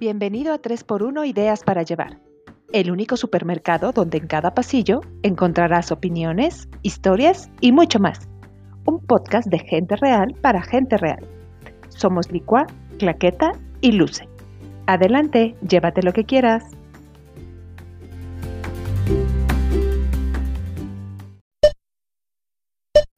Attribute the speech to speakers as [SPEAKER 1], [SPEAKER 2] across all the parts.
[SPEAKER 1] Bienvenido a 3x1 Ideas para Llevar, el único supermercado donde en cada pasillo encontrarás opiniones, historias y mucho más. Un podcast de gente real para gente real. Somos Licua, Claqueta y Luce. Adelante, llévate lo que quieras.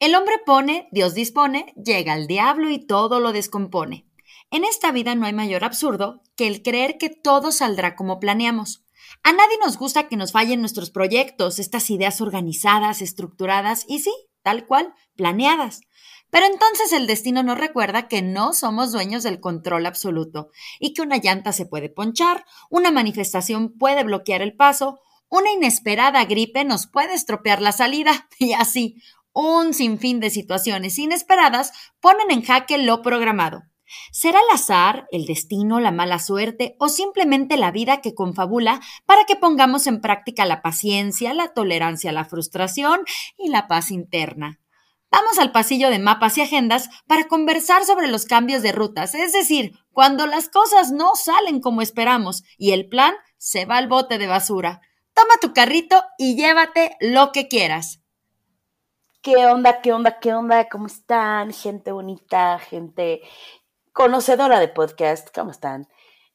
[SPEAKER 2] El hombre pone, Dios dispone, llega el diablo y todo lo descompone. En esta vida no hay mayor absurdo que el creer que todo saldrá como planeamos. A nadie nos gusta que nos fallen nuestros proyectos, estas ideas organizadas, estructuradas y sí, tal cual, planeadas. Pero entonces el destino nos recuerda que no somos dueños del control absoluto y que una llanta se puede ponchar, una manifestación puede bloquear el paso, una inesperada gripe nos puede estropear la salida y así, un sinfín de situaciones inesperadas ponen en jaque lo programado. ¿Será el azar, el destino, la mala suerte o simplemente la vida que confabula para que pongamos en práctica la paciencia, la tolerancia a la frustración y la paz interna? Vamos al pasillo de mapas y agendas para conversar sobre los cambios de rutas, es decir, cuando las cosas no salen como esperamos y el plan se va al bote de basura. Toma tu carrito y llévate lo que quieras.
[SPEAKER 3] ¿Qué onda? ¿Qué onda? ¿Qué onda? ¿Cómo están? Gente bonita, gente conocedora de podcast. ¿Cómo están?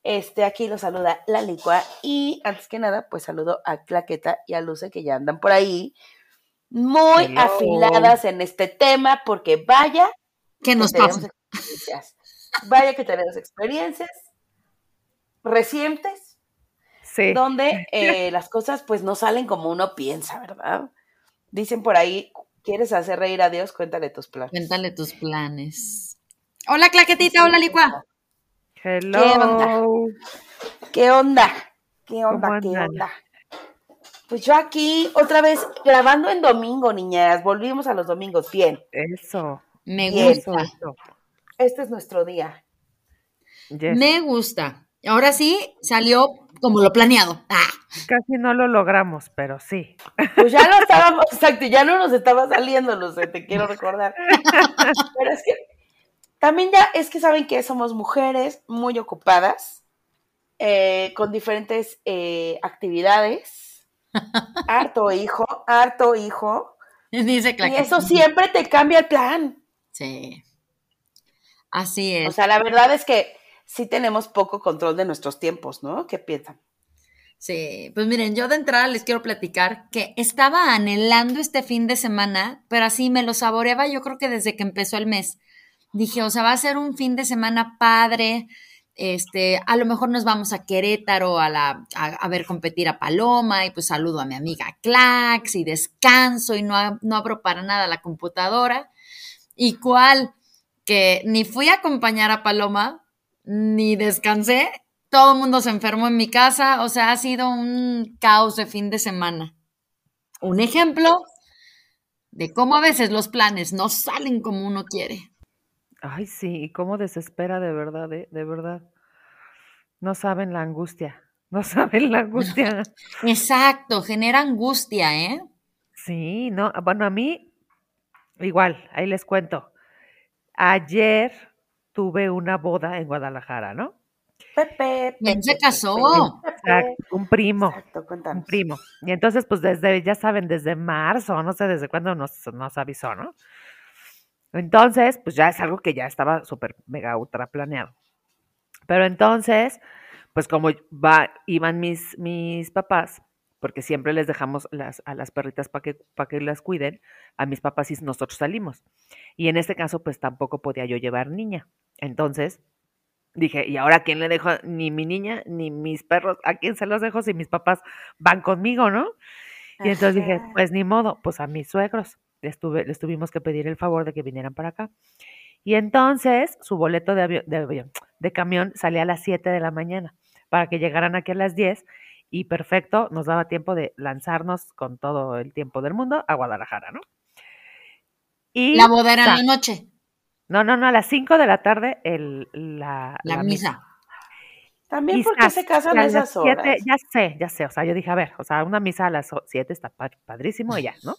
[SPEAKER 3] Este, aquí los saluda la licua y antes que nada, pues saludo a Claqueta y a Luce que ya andan por ahí muy afiladas en este tema porque vaya
[SPEAKER 2] que nos pasa.
[SPEAKER 3] Vaya que tenemos experiencias recientes sí. donde eh, las cosas pues no salen como uno piensa, ¿verdad? Dicen por ahí, ¿Quieres hacer reír a Dios? Cuéntale tus planes.
[SPEAKER 2] Cuéntale tus planes. Hola, Claquetita. Hola, Licua.
[SPEAKER 1] Hello.
[SPEAKER 3] ¿Qué onda? ¿Qué onda? ¿Qué onda? ¿Qué onda? Pues yo aquí otra vez grabando en domingo, niñas. Volvimos a los domingos. Bien.
[SPEAKER 1] Eso.
[SPEAKER 2] Me gusta.
[SPEAKER 3] Este es nuestro día.
[SPEAKER 2] Me gusta. Ahora sí, salió como lo planeado. Ah.
[SPEAKER 1] Casi no lo logramos, pero sí.
[SPEAKER 3] Pues ya no estábamos, exacto, ya no nos estaba saliendo, Luce, te quiero recordar. Pero es que también ya es que saben que somos mujeres muy ocupadas, eh, con diferentes eh, actividades. Harto hijo, harto hijo.
[SPEAKER 2] Dice
[SPEAKER 3] y eso siempre te cambia el plan.
[SPEAKER 2] Sí. Así es.
[SPEAKER 3] O sea, la verdad es que sí tenemos poco control de nuestros tiempos, ¿no? ¿Qué piensan?
[SPEAKER 2] Sí, pues miren, yo de entrada les quiero platicar que estaba anhelando este fin de semana, pero así me lo saboreaba yo creo que desde que empezó el mes. Dije, o sea, va a ser un fin de semana padre, este, a lo mejor nos vamos a Querétaro a, la, a, ver competir a Paloma y pues saludo a mi amiga Clax y descanso y no, no abro para nada la computadora. ¿Y cuál? Que ni fui a acompañar a Paloma, ni descansé, todo el mundo se enfermó en mi casa, o sea, ha sido un caos de fin de semana. Un ejemplo de cómo a veces los planes no salen como uno quiere.
[SPEAKER 1] Ay, sí, y cómo desespera de verdad, ¿eh? de verdad. No saben la angustia, no saben la angustia.
[SPEAKER 2] Exacto, genera angustia, ¿eh?
[SPEAKER 1] Sí, no, bueno, a mí, igual, ahí les cuento. Ayer tuve una boda en Guadalajara, ¿no?
[SPEAKER 3] Pepe.
[SPEAKER 2] ¿Quién se casó?
[SPEAKER 1] un primo. un primo. Y entonces, pues desde, ya saben, desde marzo, no sé desde cuándo nos, nos avisó, ¿no? Entonces, pues ya es algo que ya estaba súper mega ultra planeado. Pero entonces, pues como va, iban mis, mis papás, porque siempre les dejamos las, a las perritas para que, para que las cuiden, a mis papás y nosotros salimos. Y en este caso, pues tampoco podía yo llevar niña. Entonces, dije, ¿y ahora quién le dejo? Ni mi niña, ni mis perros, ¿a quién se los dejo si mis papás van conmigo, no? Y entonces dije, pues ni modo, pues a mis suegros les, les tuvimos que pedir el favor de que vinieran para acá. Y entonces su boleto de, avión, de, de camión salía a las 7 de la mañana para que llegaran aquí a las 10 y perfecto, nos daba tiempo de lanzarnos con todo el tiempo del mundo a Guadalajara, ¿no?
[SPEAKER 2] Y, la boda era en la noche.
[SPEAKER 1] No, no, no, a las 5 de la tarde el, la,
[SPEAKER 2] la, misa.
[SPEAKER 3] También porque se casan a esas horas.
[SPEAKER 1] ya sé, ya sé, o sea, yo dije, a ver, o sea, una misa a las 7 está padrísimo y ya, ¿no?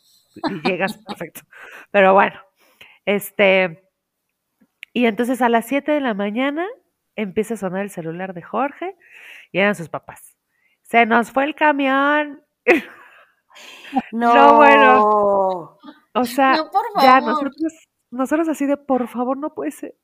[SPEAKER 1] Y llegas perfecto. Pero bueno, este, y entonces a las 7 de la mañana empieza a sonar el celular de Jorge y eran sus papás. Se nos fue el camión. No, bueno. O sea, ya nosotros, nosotros así de, por favor, no puede ser.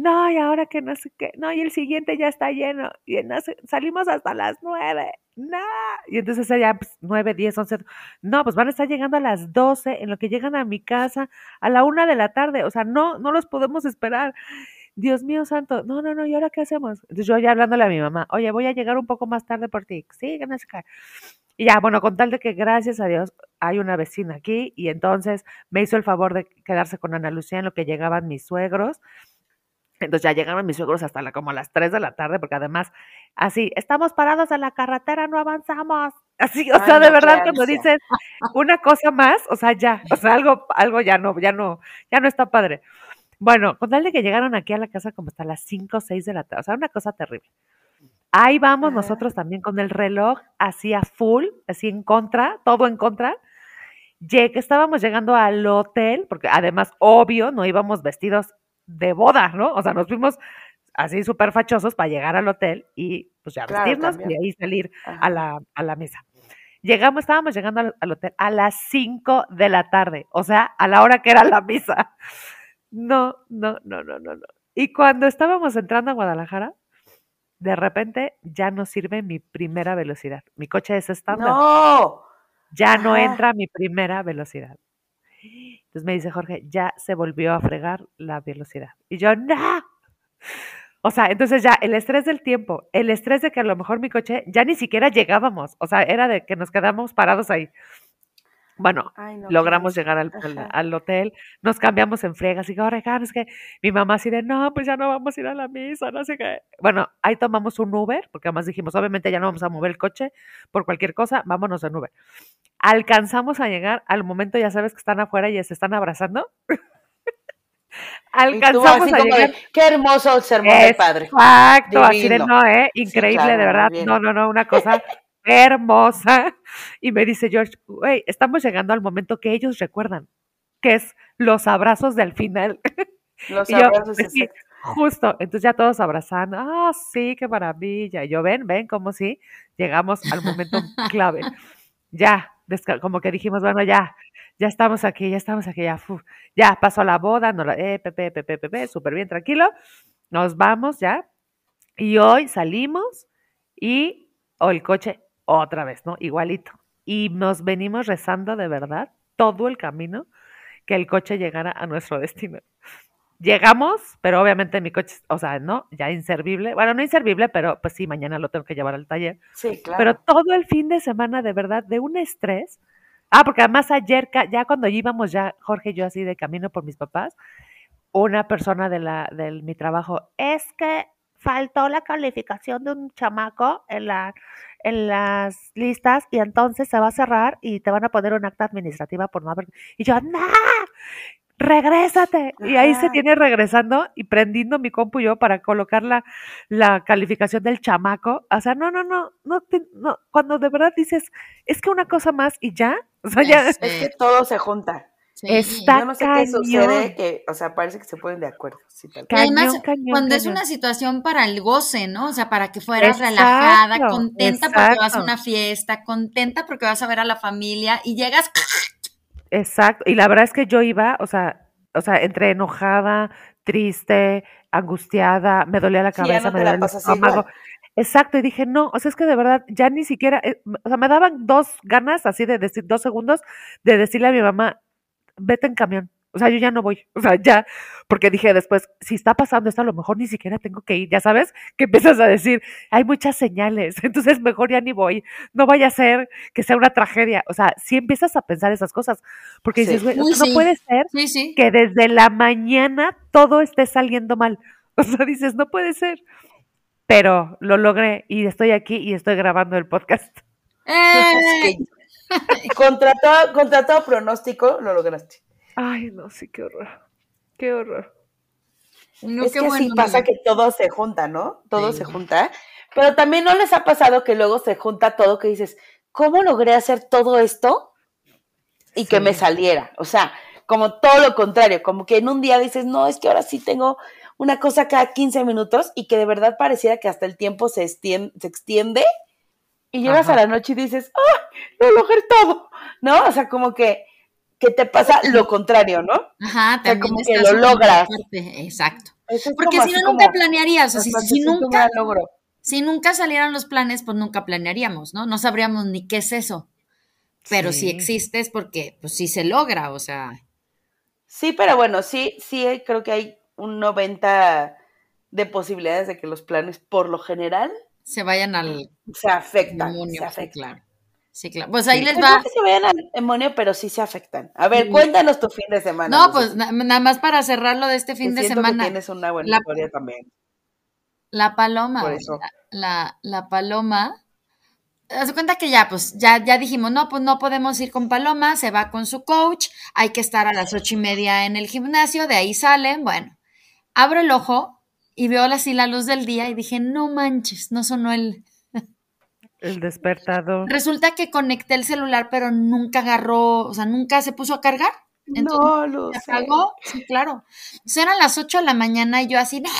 [SPEAKER 1] No, y ahora que no sé qué. No, y el siguiente ya está lleno. Y salimos hasta las nueve. No. Y entonces ya, pues, nueve, diez, once. No, pues van a estar llegando a las doce, en lo que llegan a mi casa a la una de la tarde. O sea, no, no los podemos esperar. Dios mío santo, no, no, no, ¿y ahora qué hacemos? Entonces yo ya hablándole a mi mamá, oye, voy a llegar un poco más tarde por ti. Sí, no sé qué. Y ya, bueno, con tal de que gracias a Dios hay una vecina aquí y entonces me hizo el favor de quedarse con Ana Lucía en lo que llegaban mis suegros. Entonces ya llegaron mis suegros hasta la, como a las 3 de la tarde, porque además, así, estamos parados en la carretera, no avanzamos. Así, o sea, de verdad, cuando dices una cosa más, o sea, ya, o sea, algo, algo ya no, ya no, ya no está padre. Bueno, con tal de que llegaron aquí a la casa como hasta las 5 o 6 de la tarde, o sea, una cosa terrible. Ahí vamos nosotros también con el reloj así a full, así en contra, todo en contra. Llegué, estábamos llegando al hotel, porque además, obvio, no íbamos vestidos de boda, ¿no? O sea, nos fuimos así súper fachosos para llegar al hotel y pues ya vestirnos y ahí salir a la, a la, mesa. Llegamos, estábamos llegando al, al, hotel a las 5 de la tarde, o sea, a la hora que era la misa. No, no, no, no, no, no. Y cuando estábamos entrando a Guadalajara, de repente ya no sirve mi primera velocidad. Mi coche es estándar.
[SPEAKER 3] No.
[SPEAKER 1] Ya no entra mi primera velocidad. Entonces me dice Jorge, ya se volvió a fregar la velocidad. Y yo, no. O sea, entonces ya el estrés del tiempo, el estrés de que a lo mejor mi coche ya ni siquiera llegábamos. O sea, era de que nos quedamos parados ahí. Bueno, logramos llegar al, al, hotel, nos cambiamos en friegas y digo, es que mi mamá así de, no, pues ya no vamos a ir a la misa, no sé qué. Bueno, ahí tomamos un Uber, porque además dijimos, obviamente ya no vamos a mover el coche por cualquier cosa, vámonos en Uber. Alcanzamos a llegar al momento, ya sabes que están afuera y se están abrazando.
[SPEAKER 3] Alcanzamos a llegar. Qué hermoso sermón del padre.
[SPEAKER 1] Exacto, así de no, ¿eh? Increíble, de verdad. No, no, no, una cosa hermosa. Y me dice George, güey, estamos llegando al momento que ellos recuerdan, que es los abrazos del final.
[SPEAKER 3] Los abrazos, pues
[SPEAKER 1] Justo, entonces ya todos abrazando, ah, sí, qué maravilla. yo, ven, ven, como si llegamos al momento clave. Ya, como que dijimos, bueno, ya, ya estamos aquí, ya estamos aquí, ya, ya pasó la boda, no la, eh, pepe, pepe, pepe, súper bien, tranquilo. Nos vamos ya. Y hoy salimos y, o el coche otra vez, ¿no? Igualito. Y nos venimos rezando de verdad todo el camino que el coche llegara a nuestro destino. Llegamos, pero obviamente mi coche, o sea, ¿no? Ya inservible. Bueno, no inservible, pero pues sí, mañana lo tengo que llevar al taller.
[SPEAKER 3] Sí, claro.
[SPEAKER 1] Pero todo el fin de semana, de verdad, de un estrés. Ah, porque además ayer, ya cuando íbamos ya, Jorge y yo así de camino por mis papás, una persona de, la, de mi trabajo, es que faltó la calificación de un chamaco en, la, en las listas y entonces se va a cerrar y te van a poner un acta administrativa por no haber... Y yo, ¡no! Regrésate. Y ahí se tiene regresando y prendiendo mi compu yo para colocar la, la calificación del chamaco. O sea, no, no, no, no, no, cuando de verdad dices, es que una cosa más y ya, o sea, ya.
[SPEAKER 3] Es que todo se junta.
[SPEAKER 1] Está Yo no sé qué sucede,
[SPEAKER 3] que, o sea, parece que se ponen de acuerdo.
[SPEAKER 2] además, cuando es una situación para el goce, ¿no? O sea, para que fueras relajada, contenta porque vas a una fiesta, contenta porque vas a ver a la familia y llegas.
[SPEAKER 1] Exacto. Y la verdad es que yo iba, o sea, o sea, entre enojada, triste, angustiada, me dolía la cabeza, me dolía el estómago. Exacto, y dije, no, o sea, es que de verdad ya ni siquiera, eh, o sea, me daban dos ganas así de decir, dos segundos de decirle a mi mamá, vete en camión. O sea, yo ya no voy. O sea, ya, porque dije después, si está pasando esto, a lo mejor ni siquiera tengo que ir. Ya sabes, que empiezas a decir, hay muchas señales, entonces mejor ya ni voy. No vaya a ser que sea una tragedia. O sea, si empiezas a pensar esas cosas, porque dices, güey, no puede ser que desde la mañana todo esté saliendo mal. O sea, dices, no puede ser. Pero lo logré y estoy aquí y estoy grabando el podcast.
[SPEAKER 3] ¡Eh! contra, todo, pronóstico lo lograste.
[SPEAKER 1] Ay, no, sí, qué horror. Qué horror.
[SPEAKER 3] es que sí pasa que todo se junta, ¿no? Todo se junta. Pero también no les ha pasado que luego se junta todo que dices, ¿cómo logré hacer todo esto y que me saliera? O sea, como todo lo contrario, como que en un día dices, no, es que ahora sí tengo una cosa cada 15 minutos y que de verdad pareciera que hasta el tiempo se, extiende, se extiende y llegas a la noche y dices, ¡ah! Lo logré todo, ¿no? O sea, como que, que te pasa lo contrario, ¿no?
[SPEAKER 2] Ajá,
[SPEAKER 3] también como que lo logras.
[SPEAKER 2] Exacto. Porque si no, nunca planearías. O sea, si, nunca, si nunca salieran los planes, pues nunca planearíamos, ¿no? No sabríamos ni qué es eso. Pero si existe es porque, pues sí se logra, o sea.
[SPEAKER 3] Sí, pero bueno, sí, sí creo que hay un 90 de posibilidades de que los planes, por lo general,
[SPEAKER 2] se vayan al...
[SPEAKER 3] Se afectan. se afectan.
[SPEAKER 2] claro. Sí, claro. Pues ahí les pues va.
[SPEAKER 3] No que se vayan al demonio, pero sí se afectan. A ver, cuéntanos tu fin de semana.
[SPEAKER 2] No, pues nada más para cerrarlo de este fin de semana.
[SPEAKER 3] Que tienes una buena historia también.
[SPEAKER 2] La paloma. Por eso. La, la, paloma. Haz cuenta que ya, pues, ya, ya dijimos, no, pues no podemos ir con Paloma, se va con su coach, hay que estar a las ocho y media en el gimnasio, de ahí salen, bueno, abro el ojo y veo así la luz del día y dije, no manches, no sonó el...
[SPEAKER 1] El despertador.
[SPEAKER 2] Resulta que conecté el celular, pero nunca agarró, o sea, nunca se puso a cargar.
[SPEAKER 3] no, lo
[SPEAKER 2] se apagó, sí, claro. O eran las 8 de la mañana y yo así, ¡No,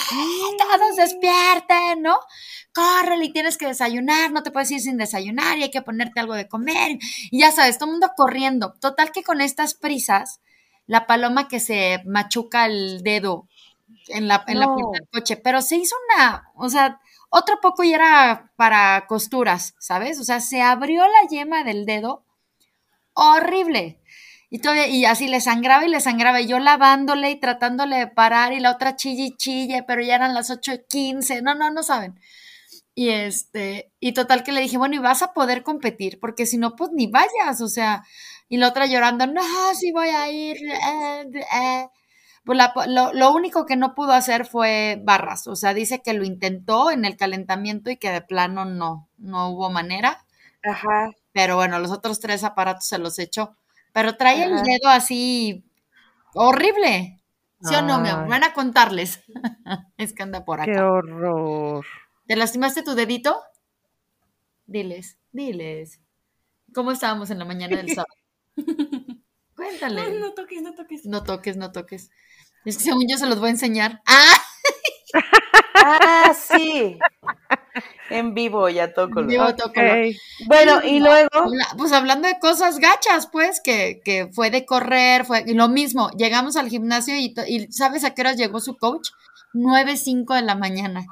[SPEAKER 2] todos despierten, ¿no? Córrele y tienes que desayunar, no te puedes ir sin desayunar y hay que ponerte algo de comer. Y ya sabes, todo el mundo corriendo. Total que con estas prisas, la paloma que se machuca el dedo en la, en la puerta del coche, pero se hizo una, o sea, otro poco y era para costuras, ¿sabes? O sea, se abrió la yema del dedo horrible. Y, todavía, y así le sangraba y le sangraba, y yo lavándole y tratándole de parar, y la otra chille y chille, pero ya eran las 8.15, no, no, no saben. Y este, y total que le dije, bueno, y vas a poder competir, porque si no, pues ni vayas, o sea, y la otra llorando, no, sí voy a ir, eh, eh. Pues lo, único que no pudo hacer fue barras, o sea, dice que lo intentó en el calentamiento y que de plano no, no hubo manera.
[SPEAKER 3] Ajá.
[SPEAKER 2] Pero bueno, los otros tres aparatos se los echó. Pero trae el dedo así horrible. ¿Sí o no, me Van a contarles. es que anda por acá.
[SPEAKER 1] Qué horror.
[SPEAKER 2] ¿Te lastimaste tu dedito? Diles, diles. ¿Cómo estábamos en la mañana del sábado? Cuéntale.
[SPEAKER 3] no toques, no toques.
[SPEAKER 2] No toques, no toques. Es que según yo se los voy a enseñar. ¡Ah!
[SPEAKER 3] ah, sí. En vivo ya toco.
[SPEAKER 2] En vivo toco.
[SPEAKER 3] Bueno, y luego.
[SPEAKER 2] Pues hablando de cosas gachas, pues, que, que fue de correr, fue lo mismo. Llegamos al gimnasio y, y ¿sabes a qué hora llegó su coach? 9, 5 de la mañana.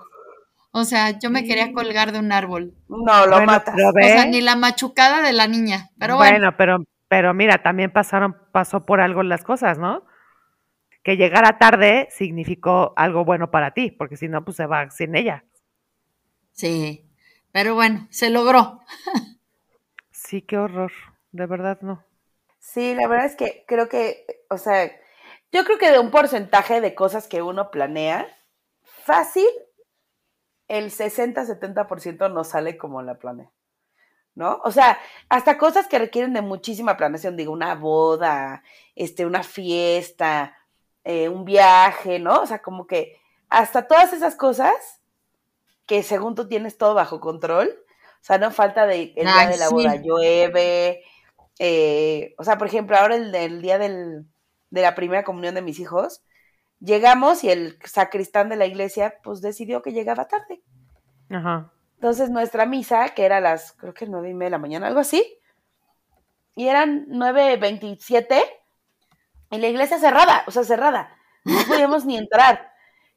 [SPEAKER 2] O sea, yo me quería colgar de un árbol.
[SPEAKER 3] No, lo matas.
[SPEAKER 2] O sea, ni la machucada de la niña. Pero bueno,
[SPEAKER 1] bueno pero, pero mira, también pasaron, pasó por algo las cosas, ¿no? que llegara tarde significó algo bueno para ti, porque si no, pues se va sin ella.
[SPEAKER 2] Sí, pero bueno, se logró.
[SPEAKER 1] sí, qué horror, de verdad no.
[SPEAKER 3] Sí, la verdad es que creo que, o sea, yo creo que de un porcentaje de cosas que uno planea, fácil, el 60-70% no sale como la planea. ¿No? O sea, hasta cosas que requieren de muchísima planeación, digo, una boda, este, una fiesta, eh, un viaje, ¿no? O sea, como que hasta todas esas cosas que según tú tienes todo bajo control, o sea, no falta de el día de la boda llueve, eh, o sea, por ejemplo, ahora el, día del, de la primera comunión de mis hijos, llegamos y el sacristán de la iglesia, pues decidió que llegaba tarde.
[SPEAKER 1] Ajá.
[SPEAKER 3] Entonces nuestra misa, que era a las, creo que nueve y media de la mañana, algo así, y eran nueve veintisiete, y la iglesia cerrada, o sea, cerrada. No podíamos ni entrar.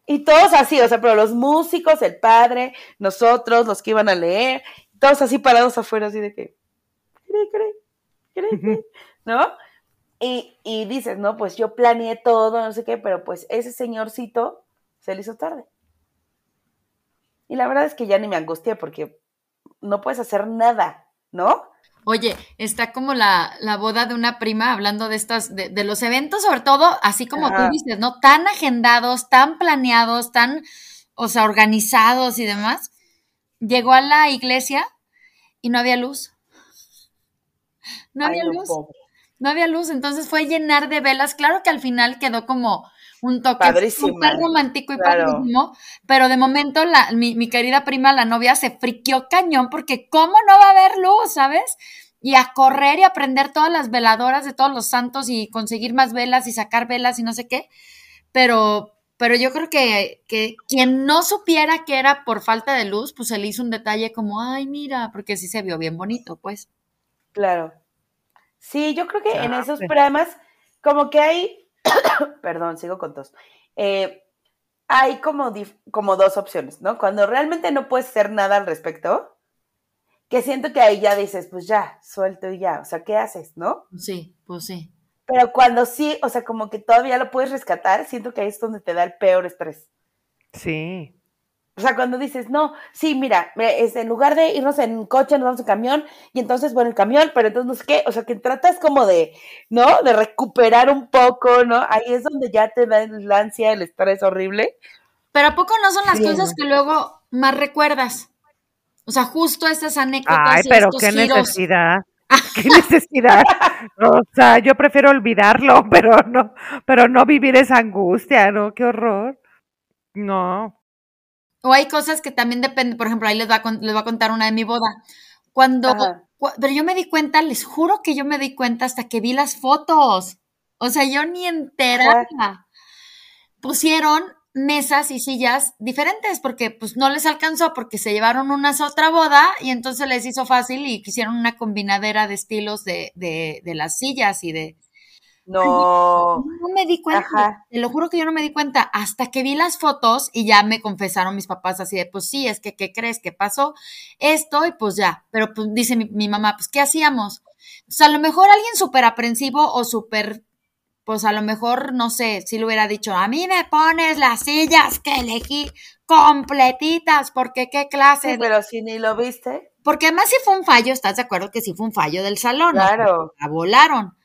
[SPEAKER 3] Y todos así, o sea, pero los músicos, el padre, nosotros, los que iban a leer, todos así parados afuera, así de que, cree, cree, cree, ¿no? Y, y dices, no, pues yo planeé todo, no sé qué, pero pues ese señorcito se le hizo tarde. Y la verdad es que ya ni me angustié porque no puedes hacer nada, ¿no?
[SPEAKER 2] Oye, está como la, la, boda de una prima hablando de estas, de, de los eventos, sobre todo, así como tú dices, ¿no? Tan agendados, tan planeados, tan, o sea, organizados y demás. Llegó a la iglesia y no había luz. No había luz. No había luz, entonces fue llenar de velas. Claro que al final quedó como un toque súper romántico y padrísimo, pero de momento la, mi, mi, querida prima, la novia, se friqueó cañón porque ¿cómo no va a haber luz, sabes? Y a correr y a prender todas las veladoras de todos los santos y conseguir más velas y sacar velas y no sé qué, pero pero yo creo que, que, quien no supiera que era por falta de luz, pues se le hizo un detalle como, ay, mira, porque sí se vio bien bonito, pues.
[SPEAKER 3] Claro. Sí, yo creo que en esos programas, como que hay, perdón, sigo con tos, eh, hay como, como dos opciones, ¿no? Cuando realmente no puedes hacer nada al respecto, que siento que ahí ya dices, pues ya, suelto y ya, o sea, ¿qué haces, no?
[SPEAKER 2] Sí, pues sí.
[SPEAKER 3] Pero cuando sí, o sea, como que todavía lo puedes rescatar, siento que ahí es donde te da el peor estrés.
[SPEAKER 1] Sí.
[SPEAKER 3] O sea, cuando dices, no, sí, mira, es, en lugar de irnos en coche, nos vamos en camión, y entonces, bueno, el camión, pero entonces no sé qué, o sea, que tratas como de, ¿no? De recuperar un poco, ¿no? Ahí es donde ya te da la ansia, el estrés horrible.
[SPEAKER 2] Pero ¿a poco no son las cosas que luego más recuerdas? O sea, justo estas anécdotas.
[SPEAKER 1] Ay, pero qué necesidad. qué necesidad. O sea, yo prefiero olvidarlo, pero no, pero no vivir esa angustia, ¿no? Qué horror. No.
[SPEAKER 2] O hay cosas que también dependen, por ejemplo, ahí les voy a, les a contar una de mi boda. Cuando, pero yo me di cuenta, les juro que yo me di cuenta hasta que vi las fotos. O sea, yo ni enterada. Pusieron mesas y sillas diferentes porque pues no les alcanzó porque se llevaron unas a otra boda y entonces les hizo fácil y quisieron una combinadera de estilos de, de, de las sillas y de...
[SPEAKER 3] No.
[SPEAKER 2] no me di cuenta, te lo juro que yo no me di cuenta hasta que vi las fotos y ya me confesaron mis papás así de, pues sí, es que, ¿qué crees? que pasó? Esto y pues ya, pero pues dice mi, mi mamá, pues ¿qué hacíamos? O sea, a lo mejor alguien súper aprensivo o súper pues a lo mejor, no sé, si le hubiera dicho, a mí me pones las sillas que elegí completitas, porque qué clase.
[SPEAKER 3] Sí, pero si ni lo viste.
[SPEAKER 2] Porque además si fue un fallo, ¿estás de acuerdo que sí fue un fallo del salón?
[SPEAKER 3] Claro.
[SPEAKER 2] La volaron.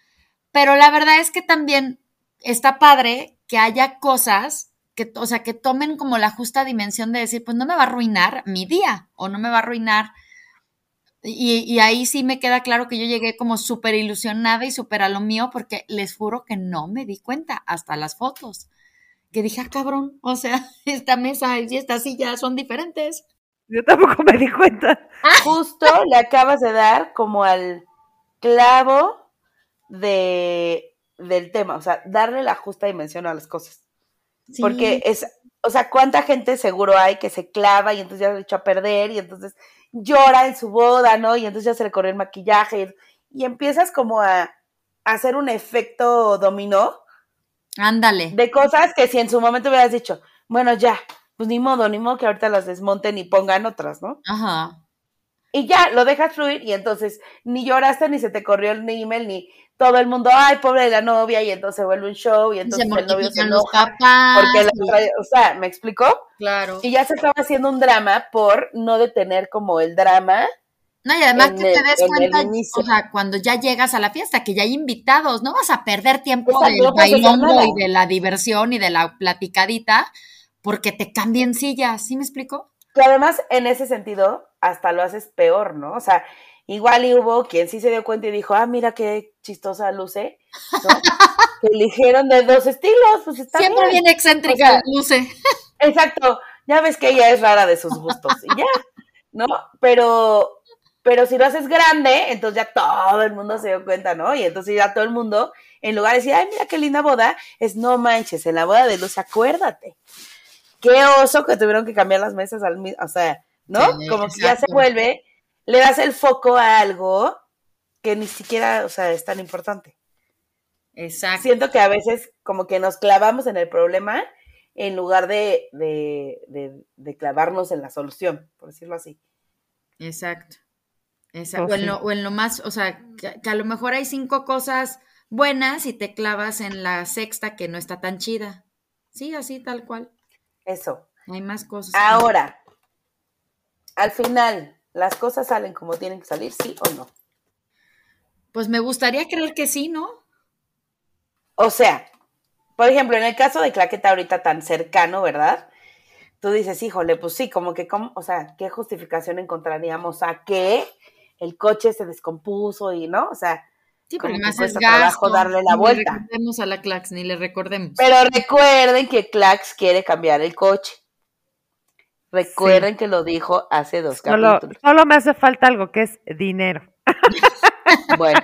[SPEAKER 2] Pero la verdad es que también está padre que haya cosas que, o sea, que tomen como la justa dimensión de decir, pues no me va a arruinar mi día o no me va a arruinar y, ahí sí me queda claro que yo llegué como súper ilusionada y súper a lo mío porque les juro que no me di cuenta hasta las fotos. Que dije, ah, cabrón, o sea, esta mesa y esta silla son diferentes.
[SPEAKER 1] Yo tampoco me di cuenta.
[SPEAKER 3] Justo le acabas de dar como al clavo de, del tema, o sea, darle la justa dimensión a las cosas. Porque es, o sea, ¿cuánta gente seguro hay que se clava y entonces ya se echó a perder y entonces llora en su boda, ¿no? Y entonces ya se le corrió el maquillaje y, empiezas como a, hacer un efecto dominó.
[SPEAKER 2] Ándale.
[SPEAKER 3] De cosas que si en su momento hubieras dicho, bueno, ya, pues ni modo, ni modo que ahorita las desmonten y pongan otras, ¿no?
[SPEAKER 2] Ajá.
[SPEAKER 3] Y ya, lo dejas fluir y entonces ni lloraste, ni se te corrió el email, ni todo el mundo, ay, pobre de la novia, y entonces vuelve un show, y entonces el novio se enoja. porque la o sea, ¿me explicó?
[SPEAKER 2] Claro.
[SPEAKER 3] Y ya se estaba haciendo un drama por no detener como el drama.
[SPEAKER 2] No, y además que te des cuenta, o sea, cuando ya llegas a la fiesta, que ya hay invitados, no vas a perder tiempo del bailongo y de la diversión y de la platicadita porque te cambien sillas, ¿sí me explico?
[SPEAKER 3] Que además, en ese sentido, hasta lo haces peor, ¿no? O sea, Igual y hubo quien sí se dio cuenta y dijo, ah, mira qué chistosa luce, ¿no? que eligieron de dos estilos, pues está
[SPEAKER 2] Siempre bien, excéntrica luce.
[SPEAKER 3] exacto, ya ves que ella es rara de sus gustos, y ya, ¿no? Pero, pero si lo haces grande, entonces ya todo el mundo se dio cuenta, ¿no? Y entonces ya todo el mundo, en lugar de decir, ay, mira qué linda boda, es no manches, en la boda de luz, acuérdate. Qué oso que tuvieron que cambiar las mesas al mismo, o sea, ¿no? Como que ya se vuelve le das el foco a algo que ni siquiera, o sea, es tan importante.
[SPEAKER 2] Exacto.
[SPEAKER 3] Siento que a veces como que nos clavamos en el problema en lugar de, de, clavarnos en la solución, por decirlo así.
[SPEAKER 2] Exacto. Exacto. Pues o, en lo, más, o sea, que, a lo mejor hay cinco cosas buenas y te clavas en la sexta que no está tan chida. Sí, así tal cual.
[SPEAKER 3] Eso.
[SPEAKER 2] Hay más cosas.
[SPEAKER 3] Ahora, al final, ¿Las cosas salen como tienen que salir, sí o no?
[SPEAKER 2] Pues me gustaría creer que sí, ¿no?
[SPEAKER 3] O sea, por ejemplo, en el caso de Claqueta ahorita tan cercano, ¿verdad? Tú dices, híjole, pues sí, como que, ¿cómo? o sea, ¿qué justificación encontraríamos a que el coche se descompuso y, ¿no? O sea,
[SPEAKER 2] sí, pero más es gasto,
[SPEAKER 3] darle la vuelta.
[SPEAKER 2] Ni le recordemos a la Clax, ni le recordemos.
[SPEAKER 3] Pero recuerden que Clax quiere cambiar el coche. Recuerden que lo dijo hace dos capítulos.
[SPEAKER 1] Solo me hace falta algo que es dinero.
[SPEAKER 3] bueno,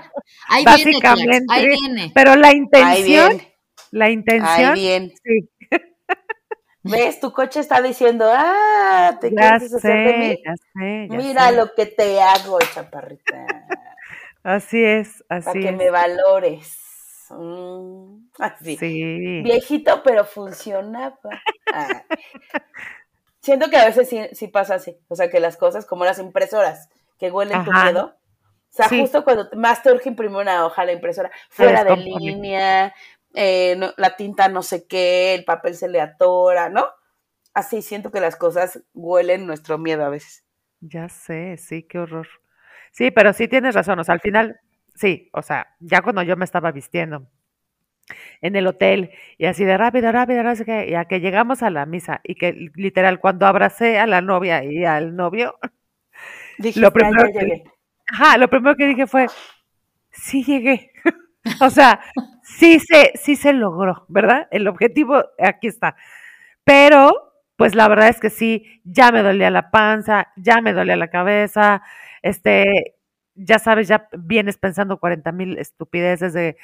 [SPEAKER 2] ahí Básicamente, viene, ahí viene.
[SPEAKER 1] Pero la intención, la intención,
[SPEAKER 3] ahí viene.
[SPEAKER 1] Sí.
[SPEAKER 3] ¿Ves? Tu coche está diciendo, ah, te quieres hacer de mí. Ya sé, Mira lo que te hago, chaparrita.
[SPEAKER 1] Así es, así
[SPEAKER 3] Para que me valores. Mm, así. Sí. Viejito, pero funcionaba. Ah. Siento que a veces sí, pasa así. O sea, que las cosas, como las impresoras, que huelen tu miedo. O sea, justo cuando más te urge imprimir una hoja la impresora, fuera de línea, eh, la tinta no sé qué, el papel se le atora, ¿no? Así siento que las cosas huelen nuestro miedo a veces.
[SPEAKER 1] Ya sé, sí, qué horror. Sí, pero sí tienes razón, o sea, al final, sí, o sea, ya cuando yo me estaba vistiendo en el hotel y así de rápido, rápido, qué, y a que llegamos a la misa y que literal cuando abracé a la novia y al novio, lo primero que, ajá, lo primero que dije fue, sí llegué. o sea, sí se, sí se logró, ¿verdad? El objetivo aquí está. Pero, pues la verdad es que sí, ya me dolía la panza, ya me dolía la cabeza, este, ya sabes, ya vienes pensando 40 mil estupideces de,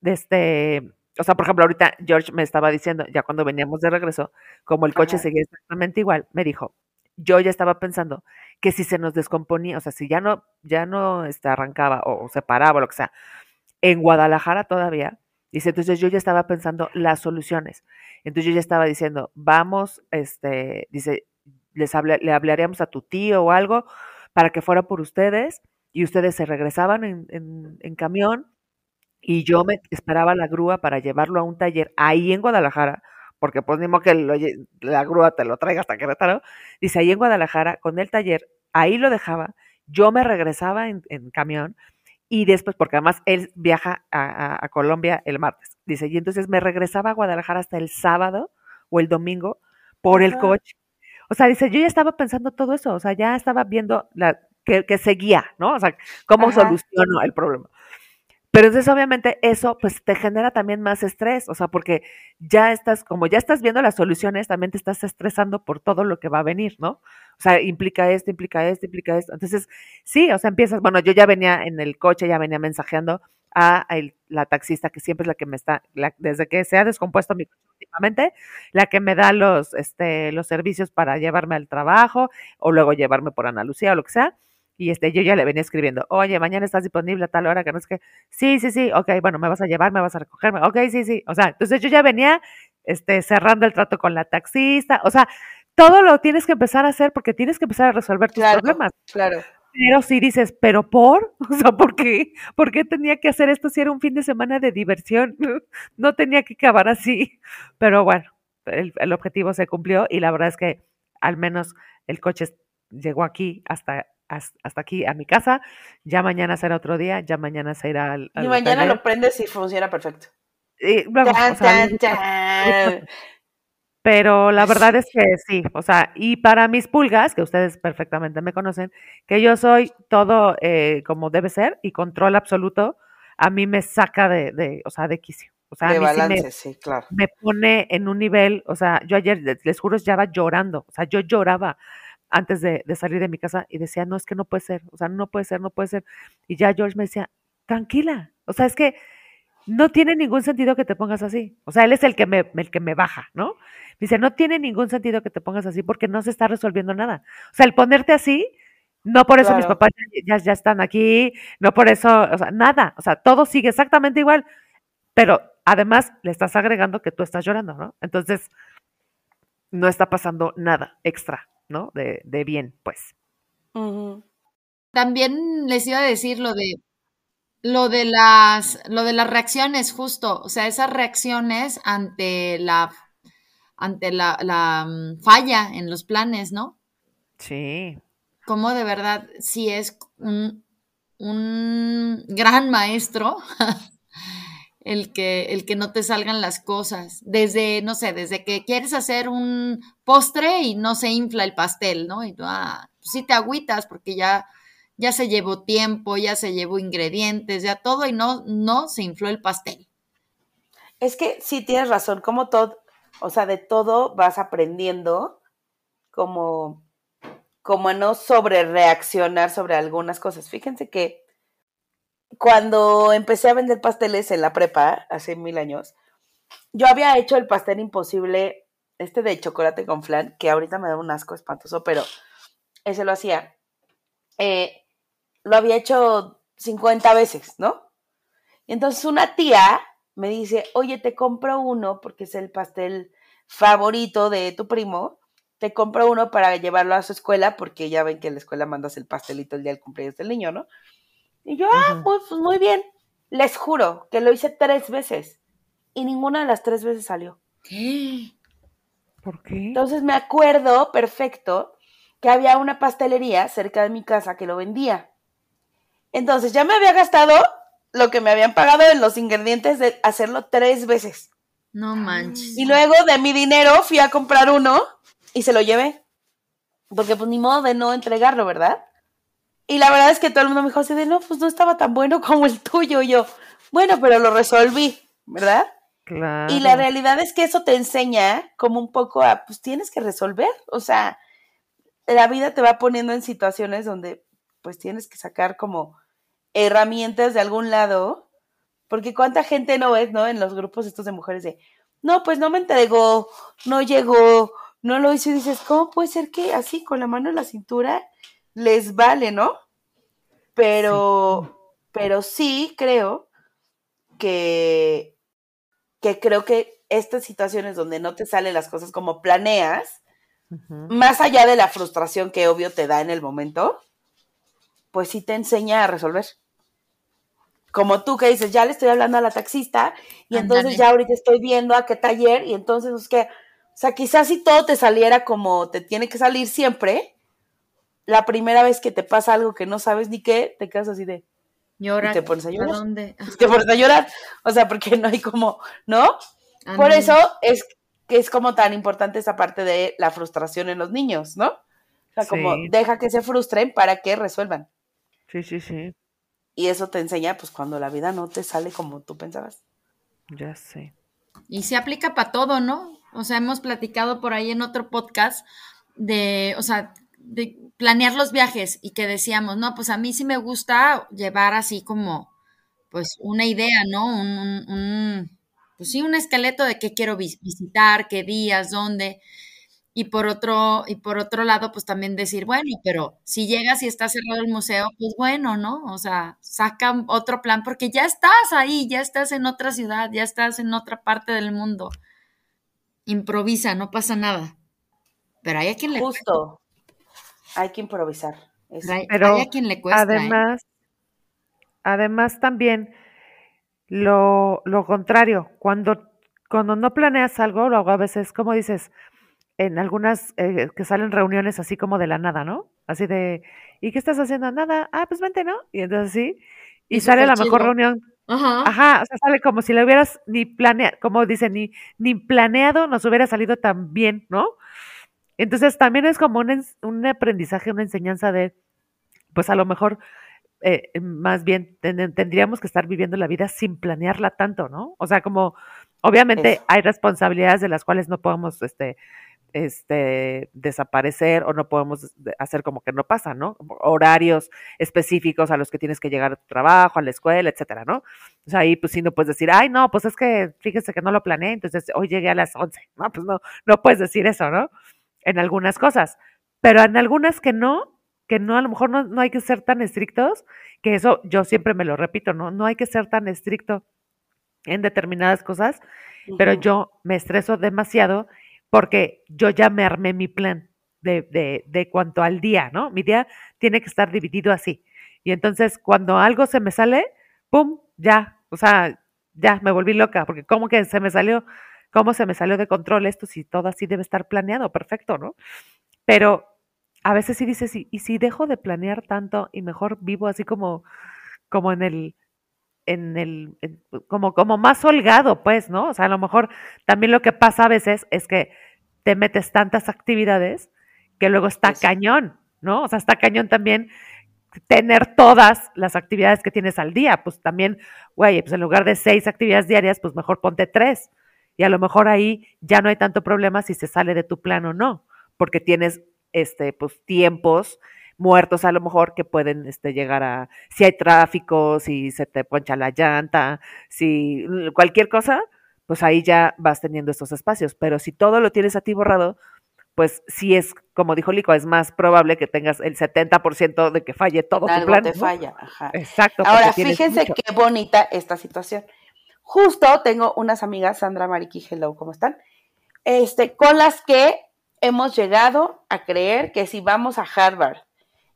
[SPEAKER 1] de este, o sea, por ejemplo, ahorita George me estaba diciendo, ya cuando veníamos de regreso, como el coche seguía exactamente igual, me dijo, yo ya estaba pensando que si se nos descomponía, o sea, si ya no, ya no este, arrancaba o, se paraba o lo que sea, en Guadalajara todavía, dice, entonces yo ya estaba pensando las soluciones. Entonces yo ya estaba diciendo, vamos, este, dice, les le hablaríamos a tu tío o algo para que fuera por ustedes y ustedes se regresaban en, en, camión y yo me esperaba la grúa para llevarlo a un taller ahí en Guadalajara, porque pues ni modo que la grúa te lo traiga hasta Querétaro, dice ahí en Guadalajara con el taller, ahí lo dejaba, yo me regresaba en, en camión y después, porque además él viaja a, Colombia el martes, dice, y entonces me regresaba a Guadalajara hasta el sábado o el domingo por el coche. O sea, dice, yo ya estaba pensando todo eso, o sea, ya estaba viendo la, que, seguía, ¿no? O sea, cómo soluciono el problema. Pero entonces obviamente eso pues te genera también más estrés, o sea, porque ya estás, como ya estás viendo las soluciones, también te estás estresando por todo lo que va a venir, ¿no? O sea, implica esto, implica esto, implica esto. Entonces, sí, o sea, empiezas, bueno, yo ya venía en el coche, ya venía mensajeando a la taxista, que siempre es la que me está, desde que se ha descompuesto mi coche últimamente, la que me da los, este, los servicios para llevarme al trabajo o luego llevarme por Ana Lucía o lo que sea y este, yo ya le venía escribiendo, oye, mañana estás disponible a tal hora, que no es que, sí, sí, sí, ok, bueno, me vas a llevar, me vas a recogerme, ok, sí, sí, o sea, entonces yo ya venía este, cerrando el trato con la taxista, o sea, todo lo tienes que empezar a hacer porque tienes que empezar a resolver tus problemas.
[SPEAKER 3] Claro.
[SPEAKER 1] Pero si dices, ¿pero por? O sea, ¿por qué? ¿Por qué tenía que hacer esto si era un fin de semana de diversión? No tenía que acabar así. Pero bueno, el, el objetivo se cumplió y la verdad es que al menos el coche llegó aquí hasta hasta aquí a mi casa, ya mañana será otro día, ya mañana se irá al...
[SPEAKER 3] y mañana lo prendes y funciona perfecto.
[SPEAKER 1] pero la verdad es que sí, o sea, y para mis pulgas, que ustedes perfectamente me conocen, que yo soy todo eh, como debe ser y control absoluto, a mí me saca de, de o sea, de quicio. O sea,
[SPEAKER 3] de balance,
[SPEAKER 1] me,
[SPEAKER 3] sí, claro.
[SPEAKER 1] Me pone en un nivel, o sea, yo ayer, les juro, estaba llorando, o sea, yo lloraba antes de, salir de mi casa y decía, no, es que no puede ser, o sea, no puede ser, no puede ser. Y ya George me decía, tranquila, o sea, es que no tiene ningún sentido que te pongas así. O sea, él es el que me, el que me baja, ¿no? Dice, no tiene ningún sentido que te pongas así porque no se está resolviendo nada. O sea, el ponerte así, no por eso mis papás ya, ya están aquí, no por eso, o sea, nada. O sea, todo sigue exactamente igual, pero además le estás agregando que tú estás llorando, ¿no? Entonces, no está pasando nada extra. ¿No? De, de bien, pues.
[SPEAKER 2] También les iba a decir lo de lo de las lo de las reacciones justo, o sea, esas reacciones ante la ante la, la mm, falla en los planes, ¿no?
[SPEAKER 1] Sí.
[SPEAKER 2] Como de verdad si es un, un gran maestro el que, el que no te salgan las cosas. Desde, no sé, desde que quieres hacer un postre y no se infla el pastel, ¿no? Y tú, ah, pues sí te agüitas porque ya, ya se llevó tiempo, ya se llevó ingredientes, ya todo y no, no se infló el pastel.
[SPEAKER 3] Es que sí tienes razón, como todo, o sea, de todo vas aprendiendo como, como a no sobre reaccionar sobre algunas cosas. Fíjense que cuando empecé a vender pasteles en la prepa, hace mil años, yo había hecho el pastel imposible este de chocolate con flan, que ahorita me da un asco espantoso, pero ese lo hacía. Eh, lo había hecho 50 veces, ¿no? Y entonces una tía me dice, oye, te compro uno porque es el pastel favorito de tu primo, te compro uno para llevarlo a su escuela porque ya ven que en la escuela mandas el pastelito el día del cumpleaños del niño, ¿no? Y yo, ah, pues, pues muy bien. Les juro que lo hice tres veces y ninguna de las tres veces salió.
[SPEAKER 2] ¿Qué?
[SPEAKER 1] ¿Por qué?
[SPEAKER 3] Entonces me acuerdo perfecto que había una pastelería cerca de mi casa que lo vendía. Entonces ya me había gastado lo que me habían pagado en los ingredientes de hacerlo tres veces.
[SPEAKER 2] No manches.
[SPEAKER 3] Y luego de mi dinero fui a comprar uno y se lo llevé. Porque pues ni modo de no entregarlo, ¿verdad? Y la verdad es que todo el mundo me dijo así de, no, pues no estaba tan bueno como el tuyo. Y yo, bueno, pero lo resolví, ¿verdad?
[SPEAKER 1] Claro.
[SPEAKER 3] Y la realidad es que eso te enseña como un poco a, pues tienes que resolver. O sea, la vida te va poniendo en situaciones donde pues tienes que sacar como herramientas de algún lado, porque cuánta gente no ves, ¿no? En los grupos estos de mujeres de, no, pues no me entregó, no llegó, no lo hizo y dices, ¿cómo puede ser que así con la mano en la cintura les vale, ¿no? Pero, pero sí creo que, que creo que estas situaciones donde no te salen las cosas como planeas, más allá de la frustración que obvio te da en el momento, pues sí te enseña a resolver. Como tú que dices, ya le estoy hablando a la taxista y entonces ya ahorita estoy viendo a qué taller y entonces es que, o sea, quizás si todo te saliera como te tiene que salir siempre, la primera vez que te pasa algo que no sabes ni qué, te quedas así de...
[SPEAKER 2] Llora.
[SPEAKER 3] Y te pones a llorar.
[SPEAKER 2] dónde?
[SPEAKER 3] Te pones a llorar. O sea, porque no hay como, ¿no? Por eso es que es como tan importante esa parte de la frustración en los niños, ¿no? O sea, como deja que se frustren para que resuelvan.
[SPEAKER 1] Sí, sí, sí.
[SPEAKER 3] Y eso te enseña, pues, cuando la vida no te sale como tú pensabas.
[SPEAKER 1] Ya sé.
[SPEAKER 2] Y se aplica para todo, ¿no? O sea, hemos platicado por ahí en otro podcast de, o sea, planear los viajes y que decíamos, no, pues a mí sí me gusta llevar así como, pues una idea, ¿no? Un, pues sí, un esqueleto de qué quiero vis- visitar, qué días, dónde. Y por otro, y por otro lado, pues también decir, bueno, pero si llegas y está cerrado el museo, pues bueno, ¿no? O sea, saca otro plan porque ya estás ahí, ya estás en otra ciudad, ya estás en otra parte del mundo. Improvisa, no pasa nada. Pero hay a quien le.
[SPEAKER 3] Justo. Hay que improvisar.
[SPEAKER 2] Pero hay,
[SPEAKER 1] Pero
[SPEAKER 2] hay a quien le cuesta. ¿eh?
[SPEAKER 1] Además, además también lo, lo contrario, cuando, cuando no planeas algo, lo hago a veces, como dices, en algunas eh, que salen reuniones así como de la nada, ¿no? Así de, ¿y qué estás haciendo? Nada, ah, pues vente, ¿no? Y entonces sí, y,
[SPEAKER 2] Y
[SPEAKER 1] sale la mejor reunión.
[SPEAKER 2] Ajá.
[SPEAKER 1] Ajá, o sea, sale como si lo hubieras ni planeado, como dicen, ni, ni planeado nos hubiera salido tan bien, ¿no? Entonces también es como un, un aprendizaje, una enseñanza de, pues a lo mejor, eh, más bien ten- tendríamos que estar viviendo la vida sin planearla tanto, ¿no? O sea, como, obviamente
[SPEAKER 3] Eso.
[SPEAKER 1] hay responsabilidades de las cuales no podemos, este, este, desaparecer o no podemos de- hacer como que no pasa, ¿no? Horarios específicos a los que tienes que llegar a tu trabajo, a la escuela, etcétera, ¿no? O sea, ahí pues sí no puedes decir, ay, no, pues es que fíjese que no lo planeé, entonces hoy llegué a las 11, no, pues no, no puedes decir eso, ¿no? En algunas cosas, pero en algunas que no, que no, a lo mejor no, no hay que ser tan estrictos, que eso yo siempre me lo repito, ¿no? No hay que ser tan estricto en determinadas cosas, pero yo me estreso demasiado porque yo ya me armé mi plan de, de, de cuanto al día, ¿no? Mi día tiene que estar dividido así. Y entonces cuando algo se me sale, ¡pum! Ya, o sea, ya me volví loca, porque ¿cómo que se me salió? ¿Cómo se me salió de control esto si todo así debe estar planeado? Perfecto, ¿no? Pero a veces sí dices, ¿y, y si dejo de planear tanto y mejor vivo así como, como en el, en el, en- como, como más holgado, pues, ¿no? O sea, a lo mejor también lo que pasa a veces es que te metes tantas actividades que luego está cañón, ¿no? O sea, está cañón también tener todas las actividades que tienes al día. Pues también, güey, pues en lugar de seis actividades diarias, pues mejor ponte tres. Y a lo mejor ahí ya no hay tanto problema si se sale de tu plan o no, porque tienes, este, pues tiempos muertos a lo mejor que pueden este, llegar a, si hay tráfico, si se te poncha la llanta, si cualquier cosa, pues ahí ya vas teniendo estos espacios. Pero si todo lo tienes a ti borrado, pues sí es, como dijo Lico, es más probable que tengas el 70% de que falle todo tu plan.
[SPEAKER 3] te falla, ajá.
[SPEAKER 1] Exacto.
[SPEAKER 3] Ahora, fíjense qué bonita esta situación. Justo tengo unas amigas, Sandra, Mariki, hello, ¿cómo están? Este, con las que hemos llegado a creer que si vamos a Harvard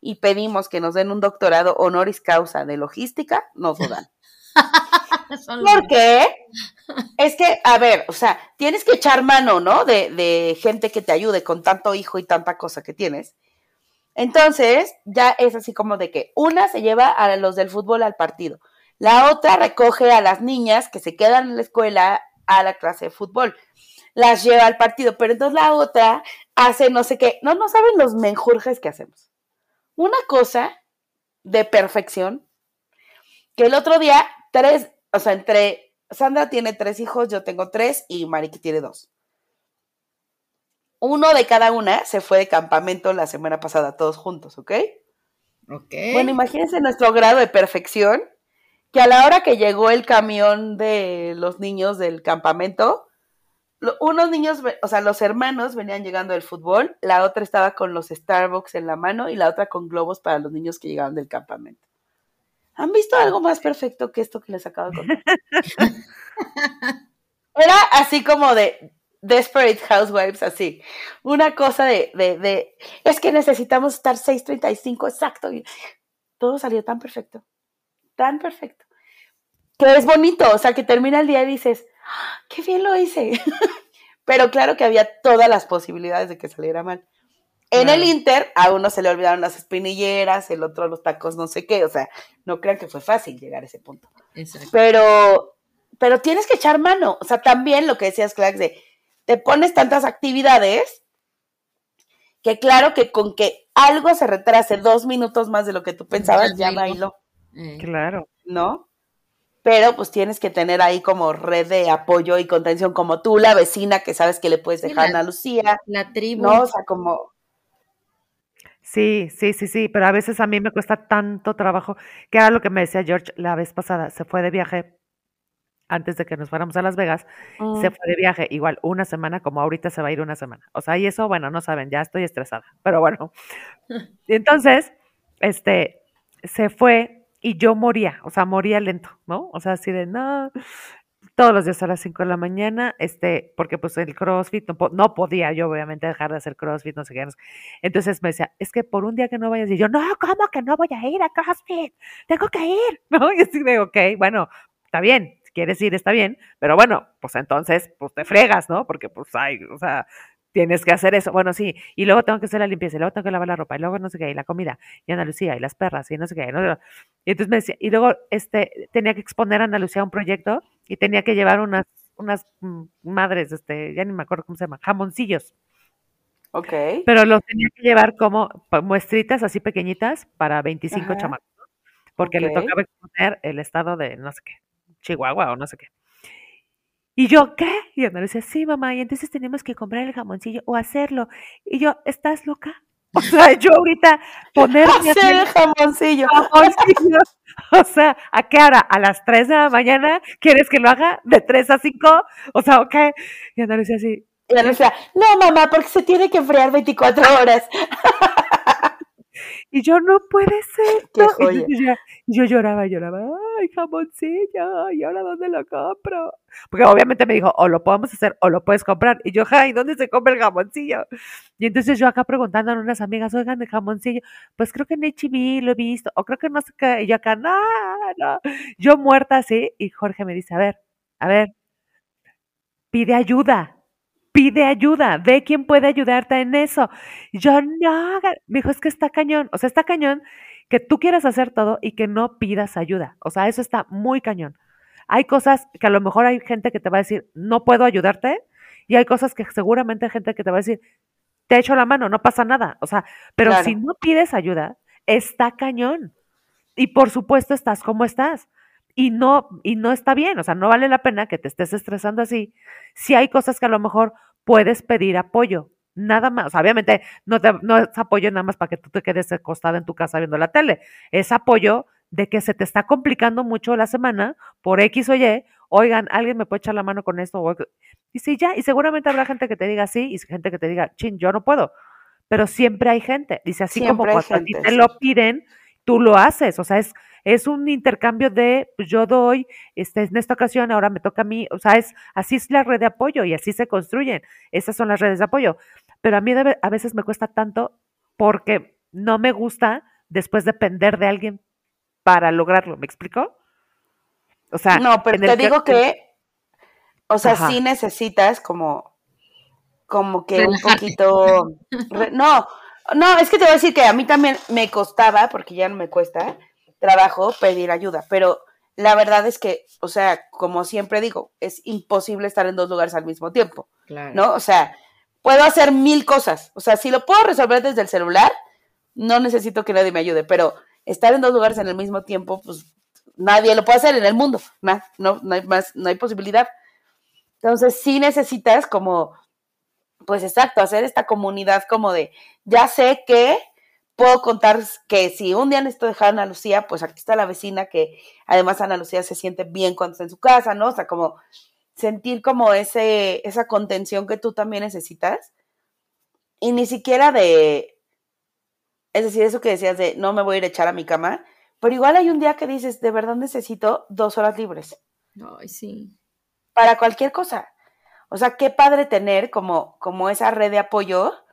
[SPEAKER 3] y pedimos que nos den un doctorado honoris causa de logística, nos lo dan. ¿Por qué? Es que, a ver, o sea, tienes que echar mano, ¿no? De, de, gente que te ayude con tanto hijo y tanta cosa que tienes. Entonces, ya es así como de que una se lleva a los del fútbol al partido, la otra recoge a las niñas que se quedan en la escuela a la clase de fútbol, las lleva al partido, pero entonces la otra hace no sé qué, no, no saben los menjurjes que hacemos. Una cosa de perfección, que el otro día, tres, o sea, entre Sandra tiene tres hijos, yo tengo tres y Mariki tiene dos. Uno de cada una se fue de campamento la semana pasada, todos juntos, ¿ok?
[SPEAKER 2] Ok.
[SPEAKER 3] Bueno, imagínense nuestro grado de perfección, que a la hora que llegó el camión de los niños del campamento, unos niños, o sea, los hermanos venían llegando del fútbol, la otra estaba con los Starbucks en la mano y la otra con globos para los niños que llegaban del campamento. ¿Han visto algo más perfecto que esto que les acabo de contar? Era así como de Desperate Housewives, así. Una cosa de, de, de es que necesitamos estar 6.35 exacto. Todo salió tan perfecto, tan perfecto. Que es bonito, o sea, que termina el día y dices, ¡Ah, qué bien lo hice. Pero claro que había todas las posibilidades de que saliera mal. En el Inter, a uno se le olvidaron las espinilleras, el otro los tacos, no sé qué. O sea, no crean que fue fácil llegar a ese punto. Pero, pero tienes que echar mano. O sea, también lo que decías, Clax, de te pones tantas actividades que claro que con que algo se retrase dos minutos más de lo que tú pensabas, ya bailó.
[SPEAKER 1] Eh. Claro.
[SPEAKER 3] ¿No? Pero pues tienes que tener ahí como red de apoyo y contención, como tú, la vecina, que sabes que le puedes dejar a Ana Lucía.
[SPEAKER 2] La tribu.
[SPEAKER 3] ¿No? O sea, como
[SPEAKER 1] Sí, sí, sí, sí, pero a veces a mí me cuesta tanto trabajo, que era lo que me decía George la vez pasada, se fue de viaje antes de que nos fuéramos a Las Vegas, se mm. fue de viaje igual una semana, como ahorita se va a ir una semana. O sea, y eso, bueno, no saben, ya estoy estresada, pero bueno. Y entonces, este, se fue y yo moría, o sea, moría lento, ¿no? O sea, así de, no, todos los días a las 5 de la mañana, este, porque pues el CrossFit, no, podía yo obviamente dejar de hacer CrossFit, no sé qué. Entonces me decía, es que por un día que no vayas, y yo, no, ¿cómo que no voy a ir a CrossFit? Tengo que ir, ¿no? Y así de, ok, bueno, está bien, si quieres ir, está bien, pero bueno, pues entonces, pues te fregas, ¿no? Porque pues hay, o sea, tienes que hacer eso. Bueno, sí, y luego tengo que hacer la limpieza, y luego tengo que lavar la ropa, y luego no sé qué, y la comida, y Andalucía, y las perras, y no sé qué. Y entonces me decía, y luego este, tenía que exponer a Andalucía un proyecto y tenía que llevar unas, unas mm, madres, este, ya ni me acuerdo cómo se llama, jamoncillos.
[SPEAKER 3] Ok.
[SPEAKER 1] Pero los tenía que llevar como muestritas así pequeñitas para 25 chamacos, porque le tocaba exponer el estado de no sé qué, Chihuahua o no sé qué. Y yo, ¿qué? Y Ana decía, sí, mamá, y entonces tenemos que comprar el jamoncillo o hacerlo. Y yo, ¿estás loca? O sea, yo ahorita ponerme
[SPEAKER 3] hacer el jamoncillo.
[SPEAKER 1] O sea, ¿a qué hora? ¿A las 3 de la mañana? ¿Quieres que lo haga de 3 a 5? O sea, ¿ok? Y Ana decía así.
[SPEAKER 3] Y Ana decía, no, mamá, porque se tiene que enfriar 24 horas.
[SPEAKER 1] Y yo, no puede ser. Y yo, lloraba, lloraba, ay, jamoncillo, ¿y ahora dónde lo compro? Porque obviamente me dijo, o lo podemos hacer o lo puedes comprar. Y yo, ay, ¿dónde se compra el jamoncillo? Y entonces yo acá preguntando a unas amigas, oigan, de jamoncillo, pues creo que en HB lo he visto, o creo que no sé qué. Y yo acá, no, no. Yo muerta así, y Jorge me dice, a ver, a ver, pide ayuda pide ayuda, ve quién puede ayudarte en eso. Yo no, me dijo, es que está cañón, o sea, está cañón que tú quieras hacer todo y que no pidas ayuda, o sea, eso está muy cañón. Hay cosas que a lo mejor hay gente que te va a decir, no puedo ayudarte, y hay cosas que seguramente hay gente que te va a decir, te echo la mano, no pasa nada, o sea, pero si no pides ayuda, está cañón. Y por supuesto estás como estás y no, y no está bien, o sea, no vale la pena que te estés estresando así. Si hay cosas que a lo mejor puedes pedir apoyo, nada más. obviamente no, te, no es apoyo nada más para que tú te quedes acostada en tu casa viendo la tele, es apoyo de que se te está complicando mucho la semana por X o Y, oigan, alguien me puede echar la mano con esto. Y sí, ya, y seguramente habrá gente que te diga sí y gente que te diga, chin, yo no puedo. Pero siempre hay gente. Dice, así como cuando a ti te lo piden, tú lo haces. O sea, es, es un intercambio de pues, yo doy, este, en esta ocasión ahora me toca a mí. O sea, es, así es la red de apoyo y así se construyen. Esas son las redes de apoyo. Pero a mí a veces me cuesta tanto porque no me gusta después depender de alguien para lograrlo. ¿Me explico?
[SPEAKER 3] O sea, no, pero te digo que, o sea, sí necesitas como, como que un poquito, no, no, es que te voy a decir que a mí también me costaba, porque ya no me cuesta trabajo pedir ayuda, pero la verdad es que, o sea, como siempre digo, es imposible estar en dos lugares al mismo tiempo, ¿no? O sea, puedo hacer mil cosas, o sea, si lo puedo resolver desde el celular, no necesito que nadie me ayude, pero estar en dos lugares en el mismo tiempo, pues nadie lo puede hacer en el mundo, no, no, no hay más, no hay posibilidad. Entonces sí necesitas como, pues exacto, hacer esta comunidad como de, ya sé que puedo contar que si un día necesito dejar a Ana Lucía, pues aquí está la vecina que además Ana Lucía se siente bien cuando está en su casa, ¿no? O sea, como sentir como ese, esa contención que tú también necesitas. Y ni siquiera de, es decir, eso que decías de no me voy a ir a echar a mi cama, pero igual hay un día que dices, de verdad necesito dos horas libres.
[SPEAKER 2] Ay, sí.
[SPEAKER 3] Para cualquier cosa. O sea, qué padre tener como, como esa red de apoyo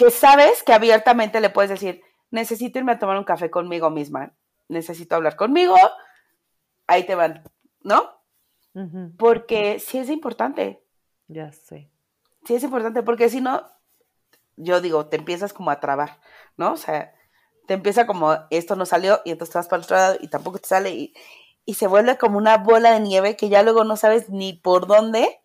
[SPEAKER 3] que sabes que abiertamente le puedes decir, necesito irme a tomar un café conmigo misma, necesito hablar conmigo, ahí te van, ¿no? Porque sí es importante.
[SPEAKER 1] Ya sé.
[SPEAKER 3] Sí es importante, porque si no, yo digo, te empiezas como a trabar, ¿no? O sea, te empieza como esto no salió y entonces te vas para el otro lado y tampoco te sale y, se vuelve como una bola de nieve que ya luego no sabes ni por dónde.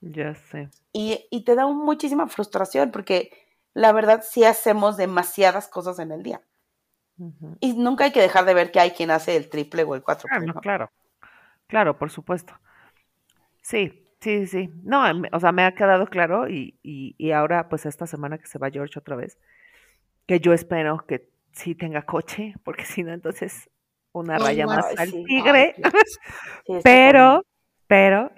[SPEAKER 1] Ya sé.
[SPEAKER 3] Y, y te da muchísima frustración porque la verdad sí hacemos demasiadas cosas en el día. Y nunca hay que dejar de ver que hay quien hace el triple o el cuatro.
[SPEAKER 1] Claro, claro, claro, por supuesto. Sí, sí, sí. No, em, o sea, me ha quedado claro y, y, y ahora pues esta semana que se va George otra vez, que yo espero que sí tenga coche, porque si no, entonces una raya más al tigre. pero,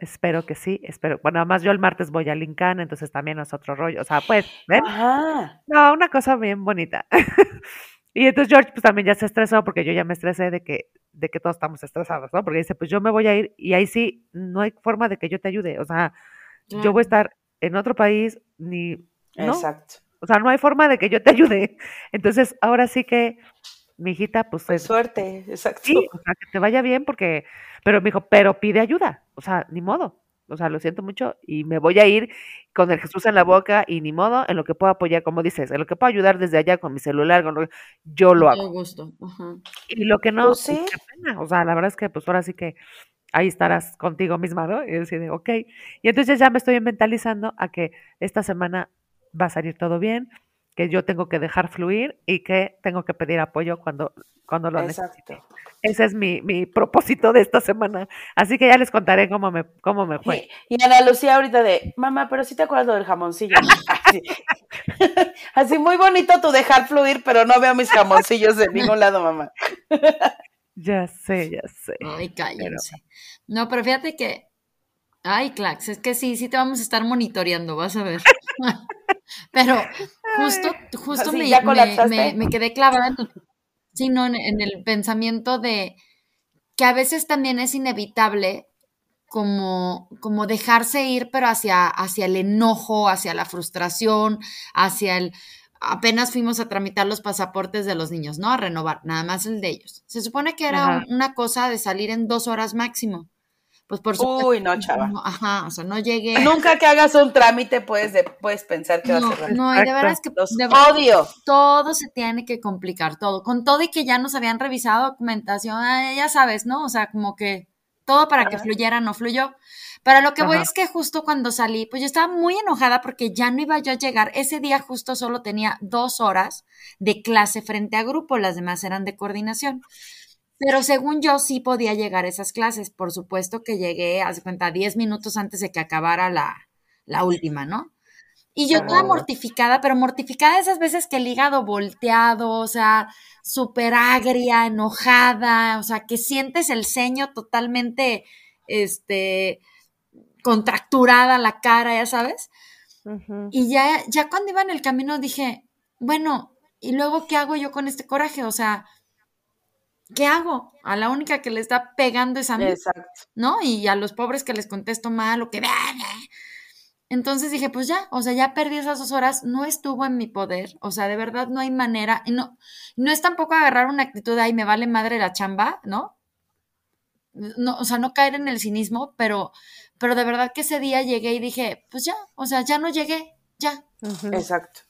[SPEAKER 1] espero que sí, espero. Bueno, además yo el martes voy a Lincana, entonces también es otro rollo. O sea, pues, ¿ven? No, una cosa bien bonita. y entonces George pues también ya se estresó porque yo ya me estresé de que, de que todos estamos estresados, ¿no? Porque dice, pues yo me voy a ir y ahí sí, no hay forma de que yo te ayude. O sea, yo voy a estar en otro país, ni... Exacto. O sea, no hay forma de que yo te ayude. Entonces, ahora sí que, mi hijita, pues...
[SPEAKER 3] pues suerte, exacto.
[SPEAKER 1] Sí, o sea, que te vaya bien porque... Pero me dijo, pero pide ayuda. O sea, ni modo. O sea, lo siento mucho y me voy a ir con el Jesús en la boca y ni modo, en lo que puedo apoyar, como dices, en lo que puedo ayudar desde allá con mi celular, con yo lo hago.
[SPEAKER 2] gusto.
[SPEAKER 1] Y lo que no, pues sí. pena. O sea, la verdad es que pues ahora sí que ahí estarás contigo misma, ¿no? Y decir, ok. Y entonces ya me estoy mentalizando a que esta semana va a salir todo bien, que yo tengo que dejar fluir y que tengo que pedir apoyo cuando, cuando lo necesite. Ese es mi, mi, propósito de esta semana. Así que ya les contaré cómo me, cómo me fue.
[SPEAKER 3] Y, Ana Lucía ahorita de, mamá, pero sí te acuerdas del jamoncillo. Así muy bonito tu dejar fluir, pero no veo mis jamoncillos de ningún lado, mamá.
[SPEAKER 1] ya sé, ya sé.
[SPEAKER 2] Ay, cállense. No, pero fíjate que, ay, Clax, es que sí, sí te vamos a estar monitoreando, vas a ver. Pero justo, justo me, me, quedé clavada en, en, el pensamiento de que a veces también es inevitable como, como dejarse ir, pero hacia, hacia el enojo, hacia la frustración, hacia el... Apenas fuimos a tramitar los pasaportes de los niños, ¿no? A renovar, nada más el de ellos. Se supone que era una cosa de salir en dos horas máximo pues por
[SPEAKER 3] supuesto. Uy, no, chava.
[SPEAKER 2] ajá, o sea, no llegué.
[SPEAKER 3] Nunca que hagas un trámite puedes, puedes pensar que va a ser
[SPEAKER 2] No, y de verdad es que
[SPEAKER 3] odio.
[SPEAKER 2] todo se tiene que complicar, todo. Con todo y que ya nos habían revisado documentación, ya sabes, ¿no? O sea, como que todo para que fluyera no fluyó. Pero lo que voy es que justo cuando salí, pues yo estaba muy enojada porque ya no iba yo a llegar. Ese día justo solo tenía dos horas de clase frente a grupo, las demás eran de coordinación. Pero según yo sí podía llegar a esas clases. Por supuesto que llegué, hace cuenta, 10 minutos antes de que acabara la, la última, ¿no? Y yo estaba mortificada, pero mortificada esas veces que el hígado volteado, o sea, súper agria, enojada, o sea, que sientes el ceño totalmente este, contracturada la cara, ya sabes. Y ya, ya cuando iba en el camino dije, bueno, ¿y luego qué hago yo con este coraje? O sea, ¿qué hago? A la única que le está pegando es a mí, Exacto. ¿no? Y a los pobres que les contesto mal o que... Entonces dije, pues ya, o sea, ya perdí esas dos horas, no estuvo en mi poder, o sea, de verdad no hay manera, y no, no es tampoco agarrar una actitud de, ay, me vale madre la chamba, ¿no? no o sea, no caer en el cinismo, pero, pero de verdad que ese día llegué y dije, pues ya, o sea, ya no llegué, ya.
[SPEAKER 3] Exacto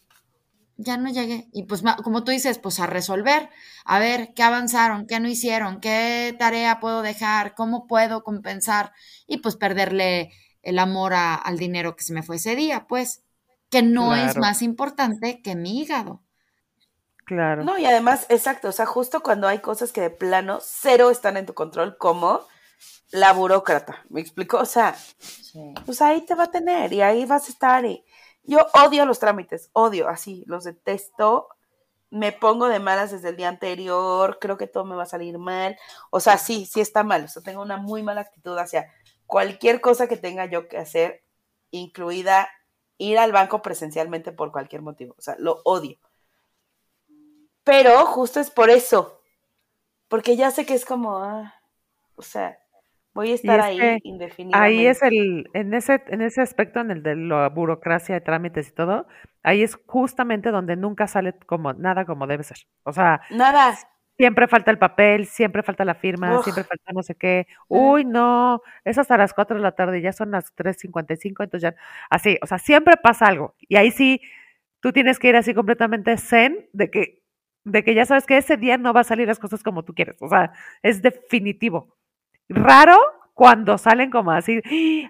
[SPEAKER 2] ya no llegué. Y pues, como tú dices, pues a resolver, a ver qué avanzaron, qué no hicieron, qué tarea puedo dejar, cómo puedo compensar y pues perderle el amor al dinero que se me fue ese día, pues, que no es más importante que mi hígado.
[SPEAKER 3] Claro. No, y además, exacto, o sea, justo cuando hay cosas que de plano cero están en tu control, como la burócrata, ¿me explico? O sea, pues ahí te va a tener y ahí vas a estar y yo odio los trámites, odio, así, los detesto. Me pongo de malas desde el día anterior, creo que todo me va a salir mal. O sea, sí, sí está mal. O sea, tengo una muy mala actitud hacia cualquier cosa que tenga yo que hacer, incluida ir al banco presencialmente por cualquier motivo. O sea, lo odio. Pero justo es por eso. Porque ya sé que es como, ah, o sea, Voy a estar ahí indefinidamente.
[SPEAKER 1] Ahí es el, en ese, en ese aspecto, en el de la burocracia de trámites y todo, ahí es justamente donde nunca sale como nada como debe ser. O sea,
[SPEAKER 3] nada.
[SPEAKER 1] Siempre falta el papel, siempre falta la firma, siempre falta no sé qué. Uy, no, es hasta las 4 de la tarde, ya son las 3.55, entonces ya, así, o sea, siempre pasa algo. Y ahí sí, tú tienes que ir así completamente zen de que, de que ya sabes que ese día no va a salir las cosas como tú quieres. O sea, es definitivo. Raro cuando salen como así,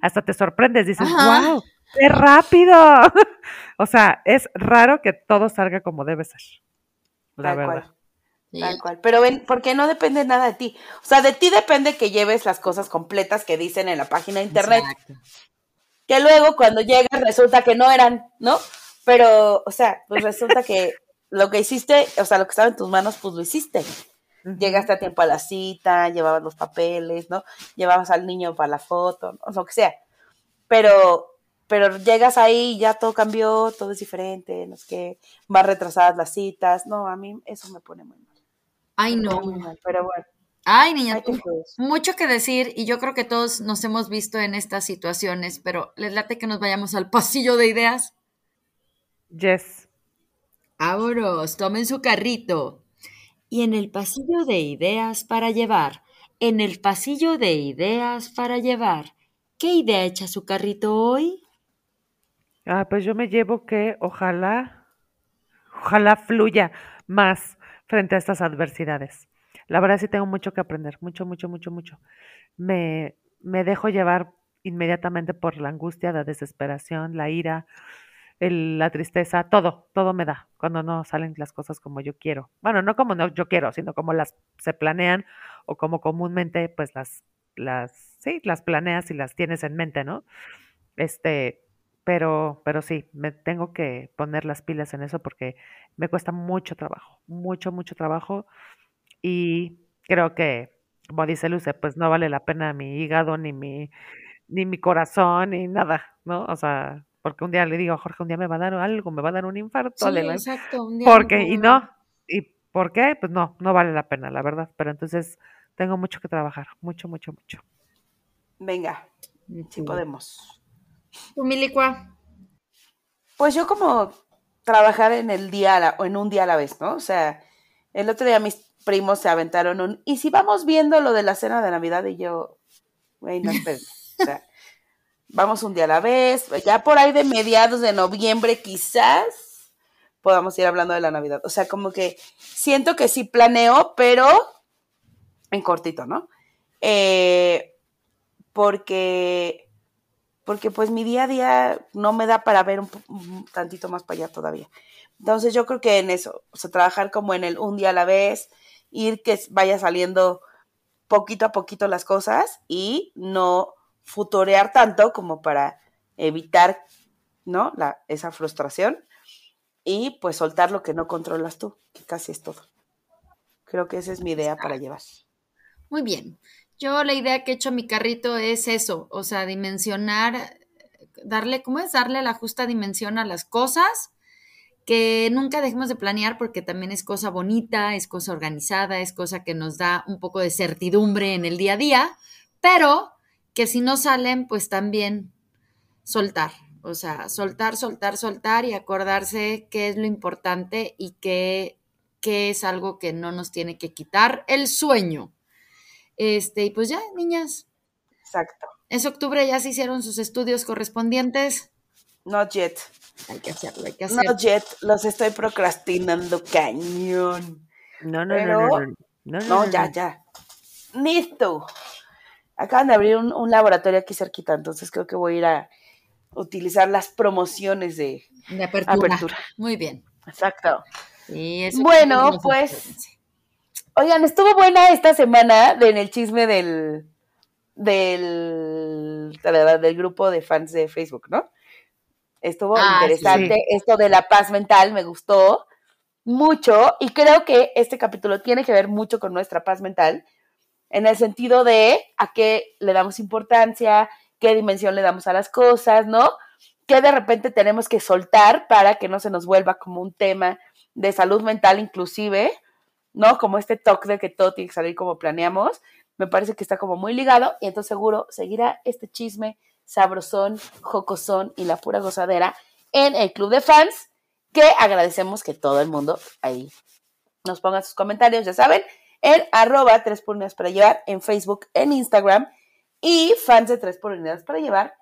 [SPEAKER 1] hasta te sorprendes, dices, wow, qué rápido. o sea, es raro que todo salga como debe ser. La Tal verdad.
[SPEAKER 3] Cual. Tal cual. Pero ven, porque no depende nada de ti. O sea, de ti depende que lleves las cosas completas que dicen en la página de internet. Que luego cuando llegas resulta que no eran, ¿no? Pero, o sea, pues resulta que lo que hiciste, o sea, lo que estaba en tus manos, pues lo hiciste. Llegaste a tiempo a la cita, llevabas los papeles, ¿no? Llevabas al niño para la foto, o lo que sea. Pero, pero llegas ahí y ya todo cambió, todo es diferente, no sé qué, más retrasadas las citas. No, a mí eso me pone muy mal.
[SPEAKER 2] Ay, no.
[SPEAKER 3] pero bueno.
[SPEAKER 2] Ay, niña, mucho que decir y yo creo que todos nos hemos visto en estas situaciones, pero les late que nos vayamos al pasillo de ideas.
[SPEAKER 1] Yes.
[SPEAKER 2] Ahora, tomen su carrito y en el pasillo de ideas para llevar, en el pasillo de ideas para llevar. ¿Qué idea echa su carrito hoy?
[SPEAKER 1] Ah, pues yo me llevo que ojalá, ojalá fluya más frente a estas adversidades. La verdad sí tengo mucho que aprender, mucho, mucho, mucho, mucho. Me, me dejo llevar inmediatamente por la angustia, la desesperación, la ira, la tristeza, todo, todo me da cuando no salen las cosas como yo quiero. Bueno, no como no, yo quiero, sino como las se planean o como comúnmente pues las, las, sí, las planeas y las tienes en mente, ¿no? Este, pero, pero sí, me tengo que poner las pilas en eso porque me cuesta mucho trabajo, mucho, mucho trabajo y creo que, como dice Luce, pues no vale la pena mi hígado, ni mi, ni mi corazón, ni nada, ¿no? O sea, porque un día le digo a Jorge, un día me va a dar algo, me va a dar un infarto.
[SPEAKER 2] Sí, exacto. Un
[SPEAKER 1] día porque, y no, ¿y por qué? Pues no, no vale la pena, la verdad. Pero entonces tengo mucho que trabajar, mucho, mucho, mucho.
[SPEAKER 3] Venga, si podemos.
[SPEAKER 2] ¿Tu milicua?
[SPEAKER 3] Pues yo como trabajar en el día o en un día a la vez, ¿no? O sea, el otro día mis primos se aventaron un, y si vamos viendo lo de la cena de Navidad y yo, güey, no esperen. o sea, vamos un día a la vez, ya por ahí de mediados de noviembre quizás podamos ir hablando de la Navidad. O sea, como que siento que sí planeo, pero en cortito, ¿no? Eh, porque, porque pues mi día a día no me da para ver un, tantito más para allá todavía. Entonces yo creo que en eso, o sea, trabajar como en el un día a la vez, ir que vaya saliendo poquito a poquito las cosas y no futorear tanto como para evitar, ¿no? La, esa frustración y pues soltar lo que no controlas tú, que casi es todo. Creo que esa es mi idea para llevar.
[SPEAKER 2] Muy bien. Yo la idea que he hecho a mi carrito es eso, o sea, dimensionar, darle, ¿cómo es? Darle la justa dimensión a las cosas, que nunca dejemos de planear porque también es cosa bonita, es cosa organizada, es cosa que nos da un poco de certidumbre en el día a día, pero que si no salen, pues también soltar, o sea, soltar, soltar, soltar y acordarse qué es lo importante y qué, qué es algo que no nos tiene que quitar el sueño. Este, y pues ya, niñas.
[SPEAKER 3] Exacto.
[SPEAKER 2] Es octubre, ya se hicieron sus estudios correspondientes.
[SPEAKER 3] Not yet.
[SPEAKER 2] Hay que hacerlo, hay que hacerlo.
[SPEAKER 3] Not yet, los estoy procrastinando cañón.
[SPEAKER 1] No, no, no, no, no,
[SPEAKER 3] no, ya, ya. Listo. Acaban de abrir un, laboratorio aquí cerquita, entonces creo que voy a ir a utilizar las promociones de,
[SPEAKER 2] apertura. Muy bien.
[SPEAKER 3] Exacto. bueno, pues Oigan, estuvo buena esta semana en el chisme del, del, del grupo de fans de Facebook, ¿no? Estuvo ah, interesante. Esto de la paz mental me gustó mucho y creo que este capítulo tiene que ver mucho con nuestra paz mental en el sentido de a qué le damos importancia, qué dimensión le damos a las cosas, ¿no? Que de repente tenemos que soltar para que no se nos vuelva como un tema de salud mental inclusive ¿no? Como este toque de que todo tiene que salir como planeamos, me parece que está como muy ligado y entonces seguro seguirá este chisme sabrosón, jocosón y la pura gozadera en el club de fans que agradecemos que todo el mundo ahí nos ponga sus comentarios, ya saben, en arroba 3 por unidades para llevar en Facebook, en Instagram y fans de 3 por unidades para llevar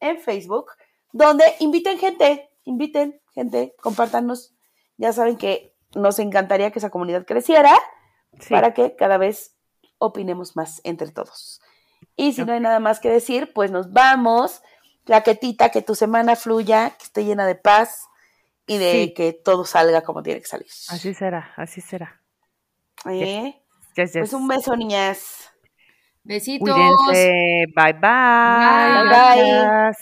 [SPEAKER 3] en Facebook, donde inviten gente, inviten gente, compártanos. Ya saben que nos encantaría que esa comunidad creciera para que cada vez opinemos más entre todos. Y si no hay nada más que decir, pues nos vamos. Claquetita, que tu semana fluya, que esté llena de paz y de que todo salga como tiene que salir.
[SPEAKER 1] Así será, así será.
[SPEAKER 3] ¿Eh? Pues un beso, niñas.
[SPEAKER 2] Besitos.
[SPEAKER 1] Cuídense. Bye bye.
[SPEAKER 3] Bye bye.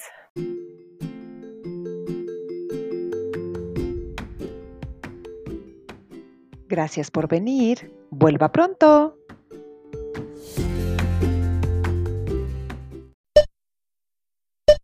[SPEAKER 1] Gracias por venir. Vuelva pronto.